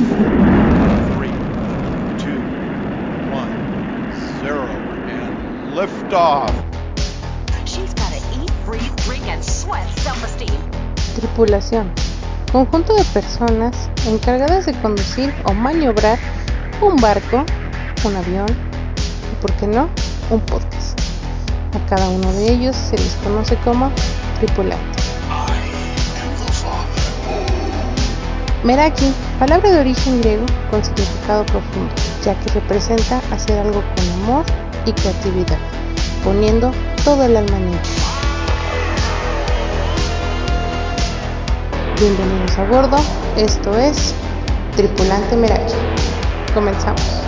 Three, two, one, zero, and liftoff. She's gotta eat, breathe, drink, and sweat self-esteem. Tripulación. Conjunto de personas encargadas de conducir o maniobrar un barco, un avión y, por qué no, un podcast. A cada uno de ellos se les conoce como tripulante. Meraki, palabra de origen griego con significado profundo, ya que representa hacer algo con amor y creatividad, poniendo todo el alma en ello. Bienvenidos a bordo, esto es Tripulante Meraki. Comenzamos.